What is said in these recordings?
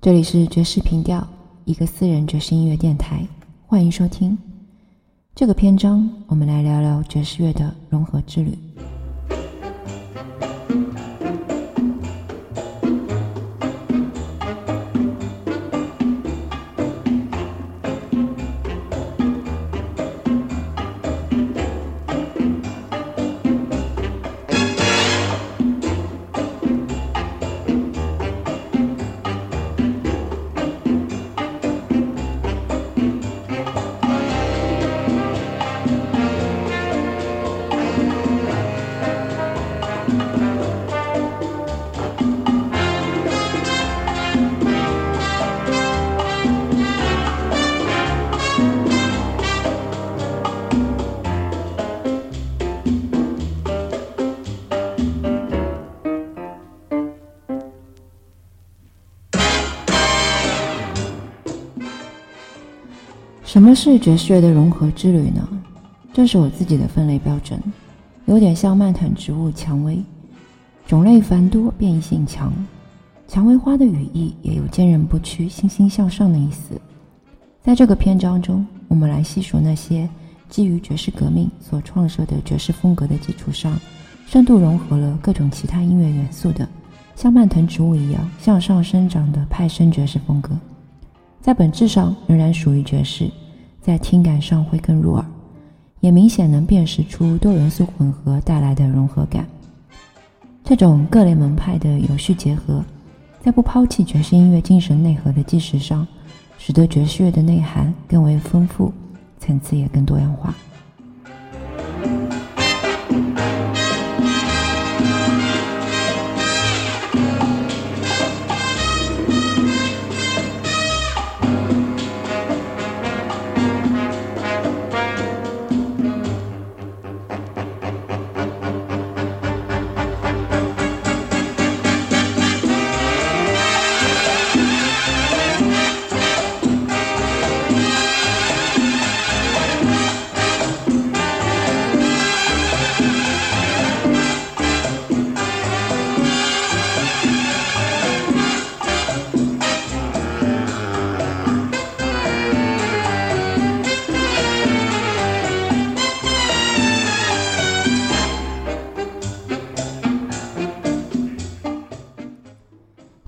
这里是爵士频调，一个私人爵士音乐电台，欢迎收听。这个篇章，我们来聊聊爵士乐的融合之旅。么是爵士乐的融合之旅呢？这是我自己的分类标准，有点像蔓藤植物蔷薇，种类繁多，变异性强。蔷薇花的语义也有坚韧不屈、欣欣向上的意思。在这个篇章中，我们来细数那些基于爵士革命所创设的爵士风格的基础上，深度融合了各种其他音乐元素的，像蔓藤植物一样向上生长的派生爵士风格。在本质上仍然属于爵士，在听感上会更入耳，也明显能辨识出多元素混合带来的融合感。这种各类门派的有序结合，在不抛弃爵士音乐精神内核的基石上，使得爵士乐的内涵更为丰富，层次也更多样化。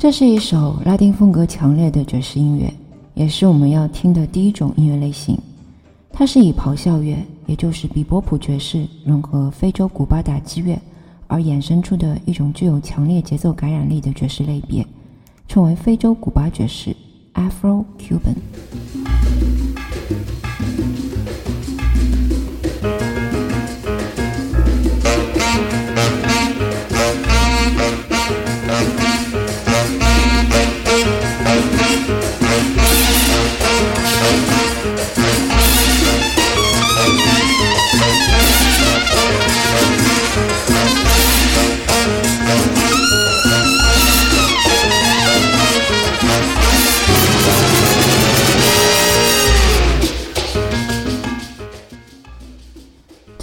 这是一首拉丁风格强烈的爵士音乐，也是我们要听的第一种音乐类型。它是以咆哮乐，也就是比波普爵士融合非洲古巴打击乐而衍生出的一种具有强烈节奏感染力的爵士类别，称为非洲古巴爵士 （Afro-Cuban）。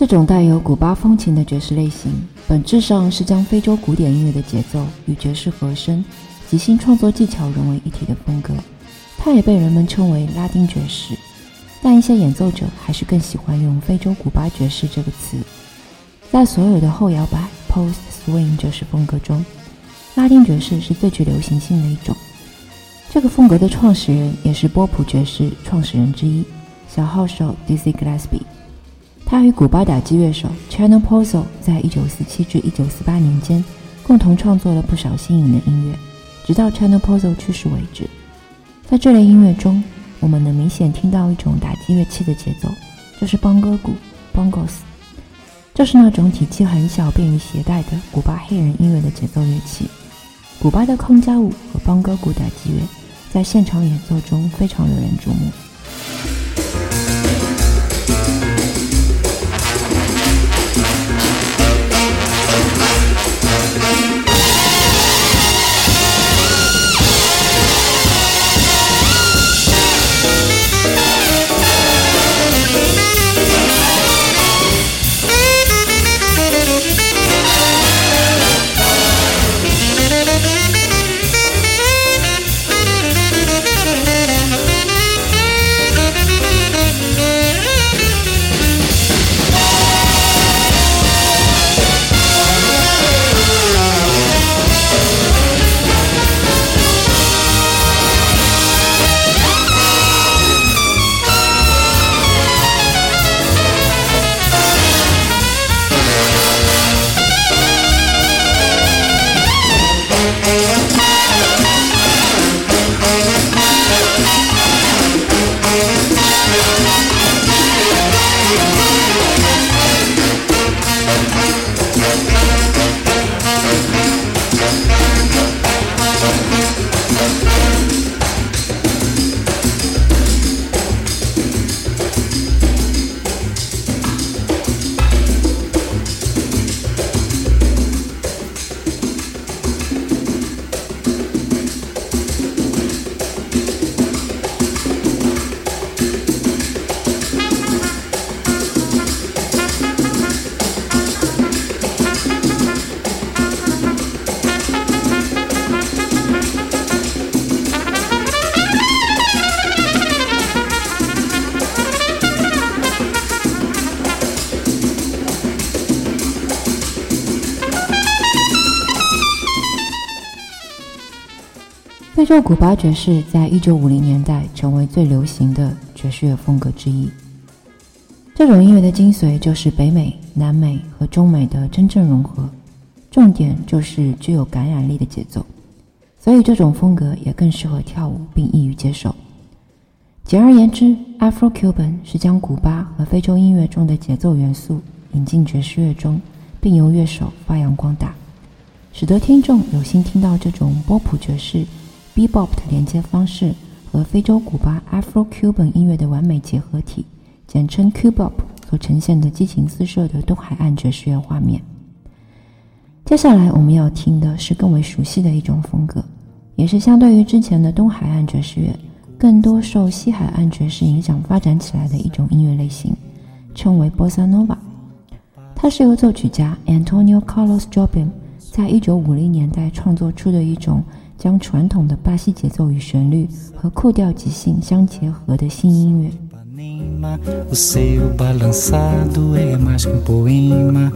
这种带有古巴风情的爵士类型，本质上是将非洲古典音乐的节奏与爵士和声、即兴创作技巧融为一体的风格。它也被人们称为拉丁爵士，但一些演奏者还是更喜欢用“非洲古巴爵士”这个词。在所有的后摇摆 （Post Swing） 爵士风格中，拉丁爵士是最具流行性的一种。这个风格的创始人也是波普爵士创始人之一，小号手 Dizzy Gillespie。他与古巴打击乐手 Chano Pozo 在1947至1948年间共同创作了不少新颖的音乐，直到 Chano Pozo 去世为止。在这类音乐中，我们能明显听到一种打击乐器的节奏，就是邦哥鼓 （bongos）。这是那种体积很小、便于携带的古巴黑人音乐的节奏乐器。古巴的康加舞和邦哥鼓打击乐在现场演奏中非常惹人注目。古巴爵士在一九五零年代成为最流行的爵士乐风格之一。这种音乐的精髓就是北美、南美和中美的真正融合，重点就是具有感染力的节奏，所以这种风格也更适合跳舞并易于接受。简而言之，Afro-Cuban 是将古巴和非洲音乐中的节奏元素引进爵士乐中，并由乐手发扬光大，使得听众有幸听到这种波普爵士。Bebop 的连接方式和非洲古巴 Afro-Cuban 音乐的完美结合体，简称 Cubop，所呈现的激情四射的东海岸爵士乐画面。接下来我们要听的是更为熟悉的一种风格，也是相对于之前的东海岸爵士乐，更多受西海岸爵士影响发展起来的一种音乐类型，称为 Bossa Nova。它是由作曲家 Antonio Carlos Jobim 在一九五零年代创作出的一种。将传统的巴西节奏与旋律和酷调即兴相结合的新音乐。O seu balançado é mais que um poema,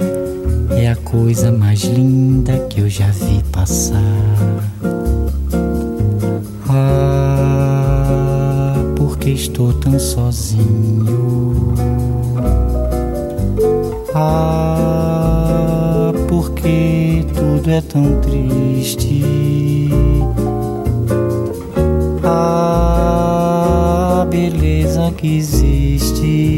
é a coisa mais linda que eu já vi passar. Ah, porque estou tão sozinho. Ah, porque tudo é tão triste. Que existe.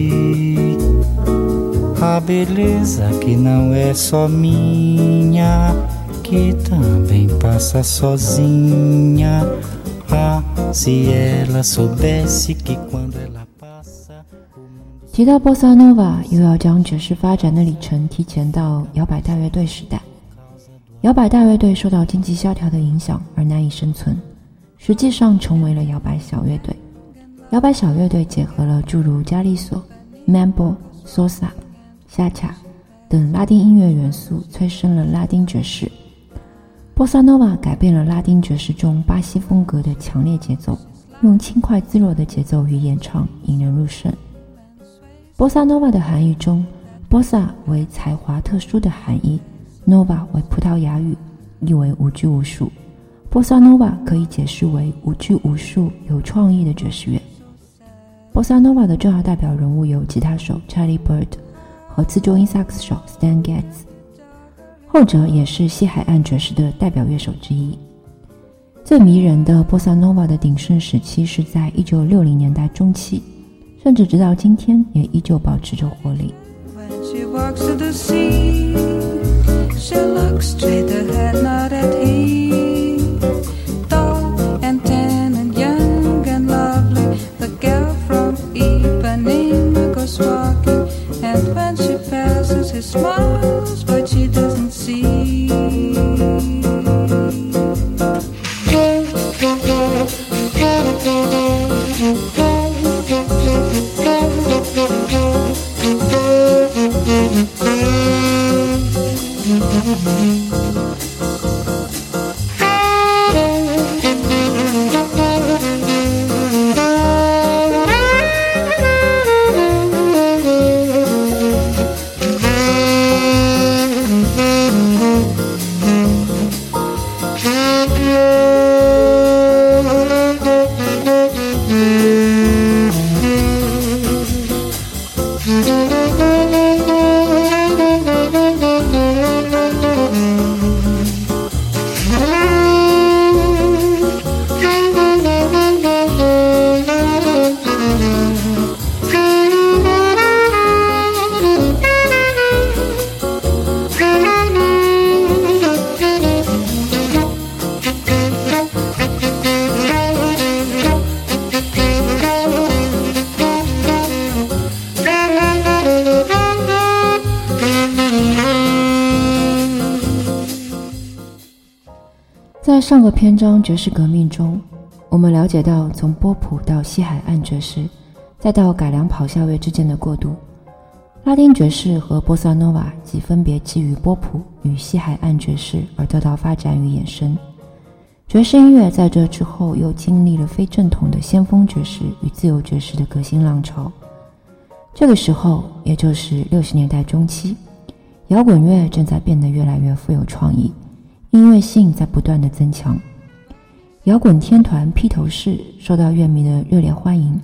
A beleza que não é só minha, que também passa sozinha. Ah, se ela soubesse que quando ela passa. 提到波萨诺瓦，又要将爵士发展的里程提前到摇摆大乐队时代。摇摆大乐队受到经济萧条的影响而难以生存，实际上成为了摇摆小乐队。摇摆小乐队结合了诸如加利索、Mambo、Salsa、夏恰等拉丁音乐元素，催生了拉丁爵士。波萨诺瓦改变了拉丁爵士中巴西风格的强烈节奏，用轻快自若的节奏与演唱引人入胜。波萨诺瓦的含义中，波萨为才华特殊的含义，nova 为葡萄牙语，意为无拘无束。波萨诺瓦可以解释为无拘无束、有创意的爵士乐。波萨诺瓦的重要代表人物有吉他手 Charlie Bird 和自重音萨克斯手 Stan Getz，后者也是西海岸爵士的代表乐手之一。最迷人的波萨诺瓦的鼎盛时期是在1960年代中期，甚至直到今天也依旧保持着活力。上个篇章爵士革命中，我们了解到从波普到西海岸爵士，再到改良咆哮乐之间的过渡。拉丁爵士和波萨诺瓦即分别基于波普与西海岸爵士而得到发展与衍生。爵士音乐在这之后又经历了非正统的先锋爵士与自由爵士的革新浪潮。这个时候，也就是六十年代中期，摇滚乐正在变得越来越富有创意。音乐性在不断的增强，摇滚天团披头士受到乐迷的热烈欢迎，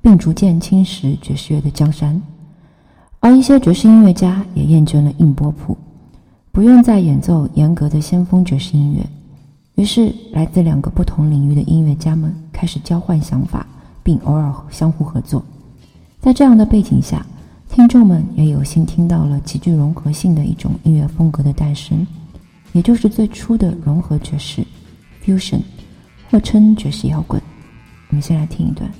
并逐渐侵蚀爵士乐的江山。而一些爵士音乐家也厌倦了硬波谱，不用再演奏严格的先锋爵士音乐。于是，来自两个不同领域的音乐家们开始交换想法，并偶尔相互合作。在这样的背景下，听众们也有幸听到了极具融合性的一种音乐风格的诞生，也就是最初的融合爵士 （fusion），或称爵士摇滚。我们先来听一段。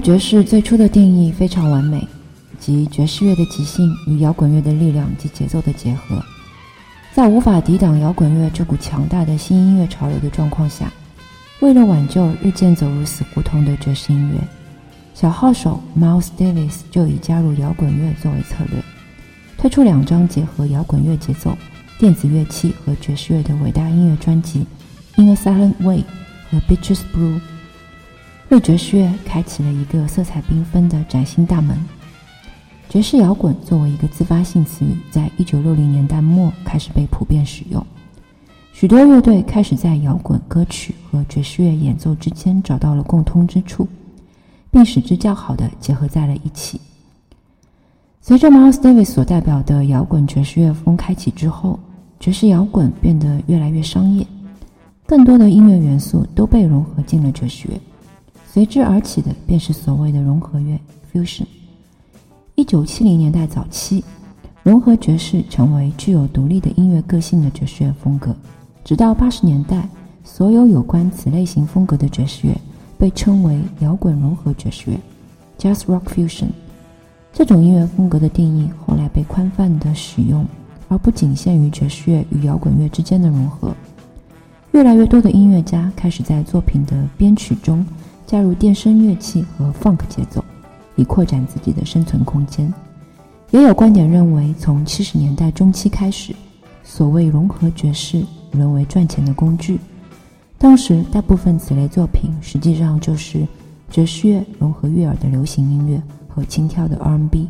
爵士最初的定义非常完美，即爵士乐的即兴与摇滚乐的力量及节奏的结合。在无法抵挡摇滚乐这股强大的新音乐潮流的状况下，为了挽救日渐走入死胡同的爵士音乐，小号手 Miles Davis 就以加入摇滚乐作为策略，推出两张结合摇滚乐节奏、电子乐器和爵士乐的伟大音乐专辑《In a Silent Way》和《Bitches Brew》。为爵士乐开启了一个色彩缤纷的崭新大门。爵士摇滚作为一个自发性词语，在一九六零年代末开始被普遍使用。许多乐队开始在摇滚歌曲和爵士乐演奏之间找到了共通之处，并使之较好的结合在了一起。随着 Miles Davis 所代表的摇滚爵士乐风开启之后，爵士摇滚变得越来越商业，更多的音乐元素都被融合进了爵士乐。随之而起的便是所谓的融合乐 （fusion）。一九七零年代早期，融合爵士成为具有独立的音乐个性的爵士乐风格。直到八十年代，所有有关此类型风格的爵士乐被称为摇滚融合爵士乐 （jazz rock fusion）。这种音乐风格的定义后来被宽泛的使用，而不仅限于爵士乐与摇滚乐之间的融合。越来越多的音乐家开始在作品的编曲中。加入电声乐器和 funk 节奏，以扩展自己的生存空间。也有观点认为，从七十年代中期开始，所谓融合爵士沦为赚钱的工具。当时，大部分此类作品实际上就是爵士乐融合悦耳的流行音乐和轻佻的 R&B，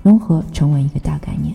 融合成为一个大概念。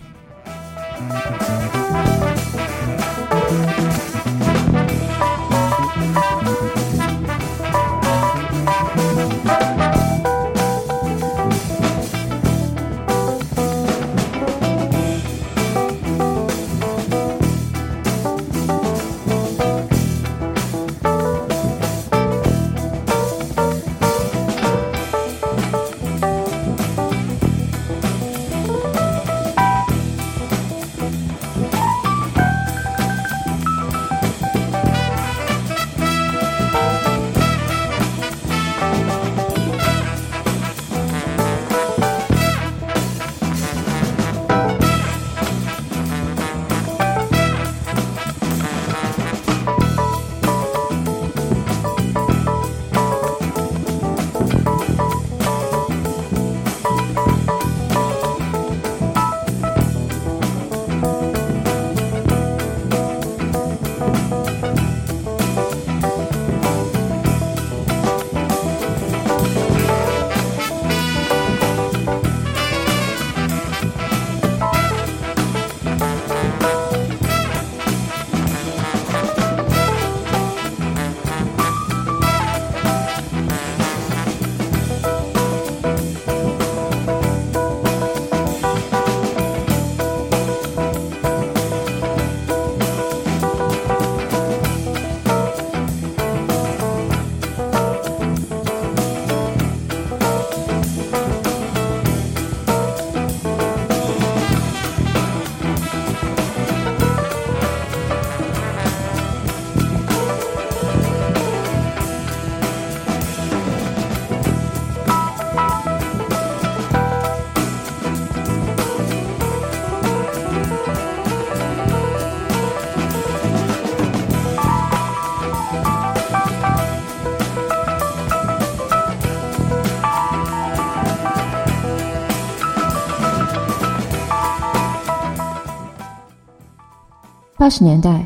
八十年代，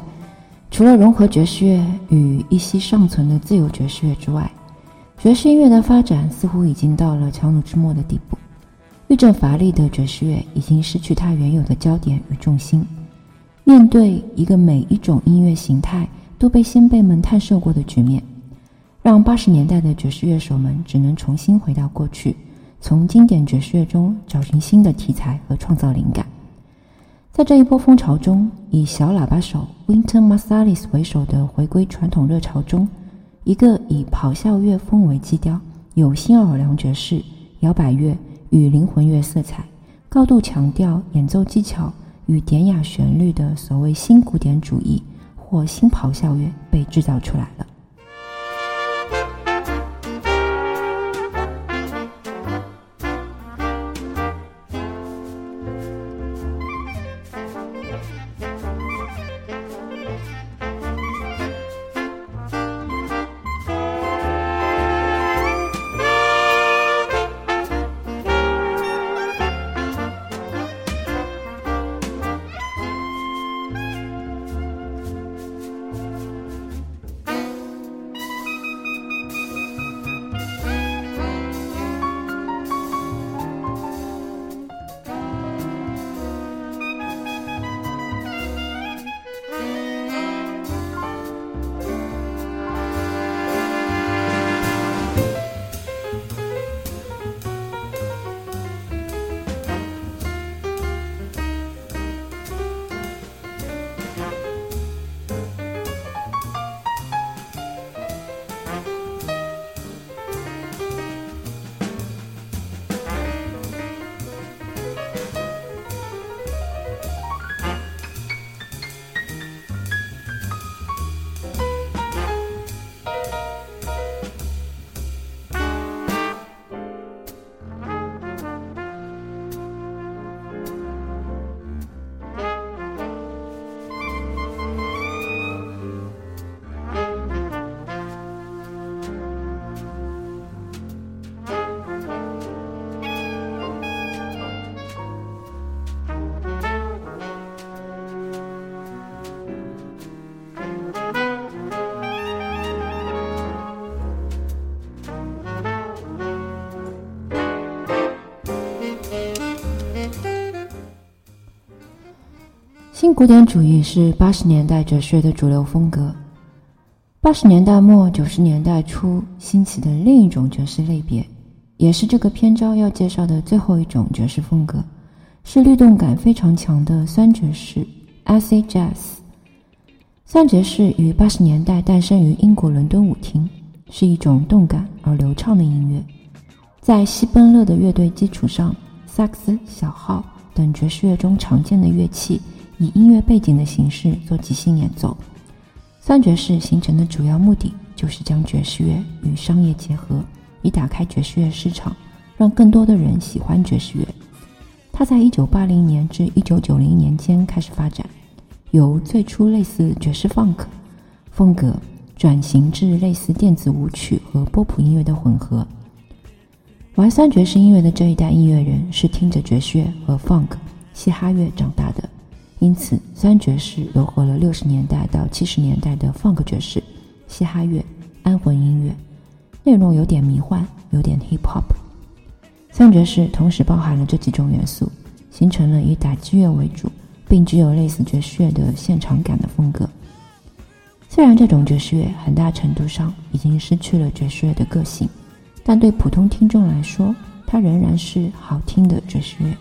除了融合爵士乐与一息尚存的自由爵士乐之外，爵士音乐的发展似乎已经到了强弩之末的地步。愈振乏力的爵士乐已经失去它原有的焦点与重心。面对一个每一种音乐形态都被先辈们探涉过的局面，让八十年代的爵士乐手们只能重新回到过去，从经典爵士乐中找寻新的题材和创造灵感。在这一波风潮中，以小喇叭手 Winter Masalis 为首的回归传统热潮中，一个以咆哮乐风为基调、有新奥尔良爵士、摇摆乐与灵魂乐色彩、高度强调演奏技巧与典雅旋律的所谓新古典主义或新咆哮乐被制造出来了。古典主义是八十年代哲学的主流风格。八十年代末九十年代初兴起的另一种爵士类别，也是这个篇章要介绍的最后一种爵士风格，是律动感非常强的酸爵士 （acid jazz）。酸爵士于八十年代诞生于英国伦敦舞厅，是一种动感而流畅的音乐，在西奔勒的乐队基础上，萨克斯、小号等爵士乐中常见的乐器。以音乐背景的形式做即兴演奏，三爵士形成的主要目的就是将爵士乐与商业结合，以打开爵士乐市场，让更多的人喜欢爵士乐。它在1980年至1990年间开始发展，由最初类似爵士 funk 风格转型至类似电子舞曲和波普音乐的混合。玩三爵士音乐的这一代音乐人是听着爵士乐和 funk 嘻哈乐长大的。因此，三爵士糅合了六十年代到七十年代的 funk 爵士、嘻哈乐、安魂音乐，内容有点迷幻，有点 hip hop。三爵士同时包含了这几种元素，形成了以打击乐为主，并具有类似爵士乐的现场感的风格。虽然这种爵士乐很大程度上已经失去了爵士乐的个性，但对普通听众来说，它仍然是好听的爵士乐。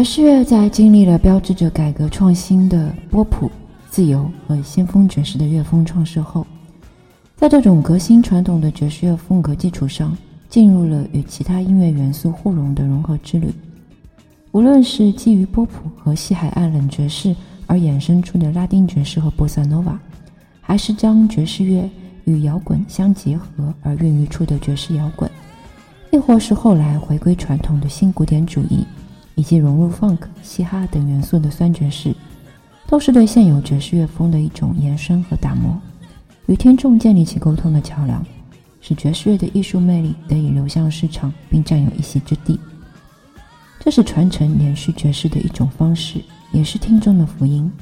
爵士乐在经历了标志着改革创新的波普、自由和先锋爵士的乐风创设后，在这种革新传统的爵士乐风格基础上，进入了与其他音乐元素互融的融合之旅。无论是基于波普和西海岸冷爵士而衍生出的拉丁爵士和波萨诺瓦，还是将爵士乐与摇滚相结合而孕育出的爵士摇滚，亦或是后来回归传统的新古典主义。以及融入 funk、嘻哈等元素的酸爵士，都是对现有爵士乐风的一种延伸和打磨，与听众建立起沟通的桥梁，使爵士乐的艺术魅力得以流向市场并占有一席之地。这是传承延续爵士的一种方式，也是听众的福音。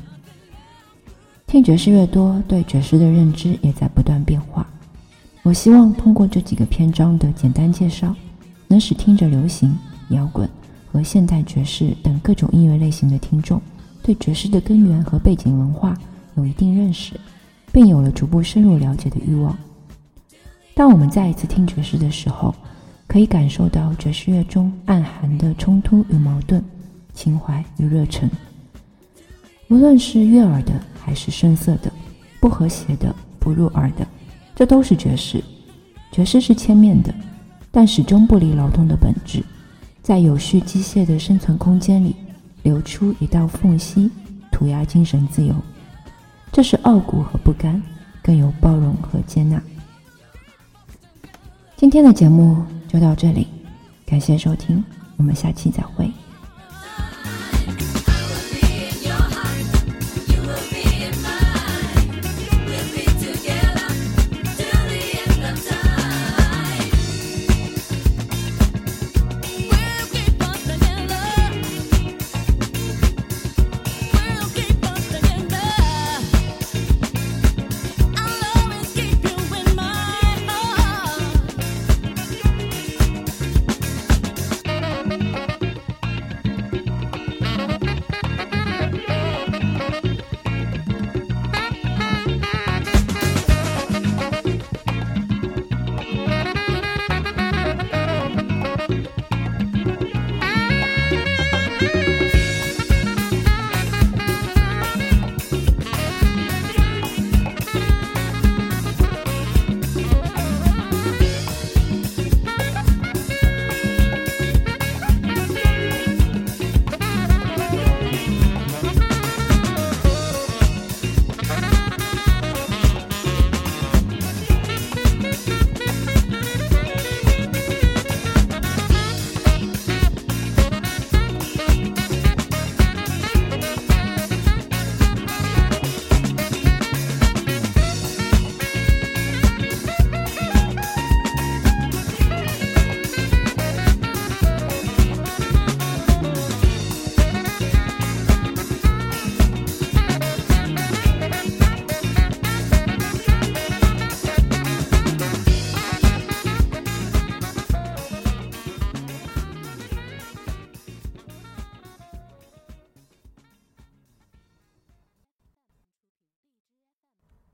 听爵士越多，对爵士的认知也在不断变化。我希望通过这几个篇章的简单介绍，能使听着流行摇滚。和现代爵士等各种音乐类型的听众，对爵士的根源和背景文化有一定认识，并有了逐步深入了解的欲望。当我们再一次听爵士的时候，可以感受到爵士乐中暗含的冲突与矛盾、情怀与热忱。无论是悦耳的还是声色的、不和谐的、不入耳的，这都是爵士。爵士是千面的，但始终不离劳动的本质。在有序机械的生存空间里，留出一道缝隙，涂鸦精神自由。这是傲骨和不甘，更有包容和接纳。今天的节目就到这里，感谢收听，我们下期再会。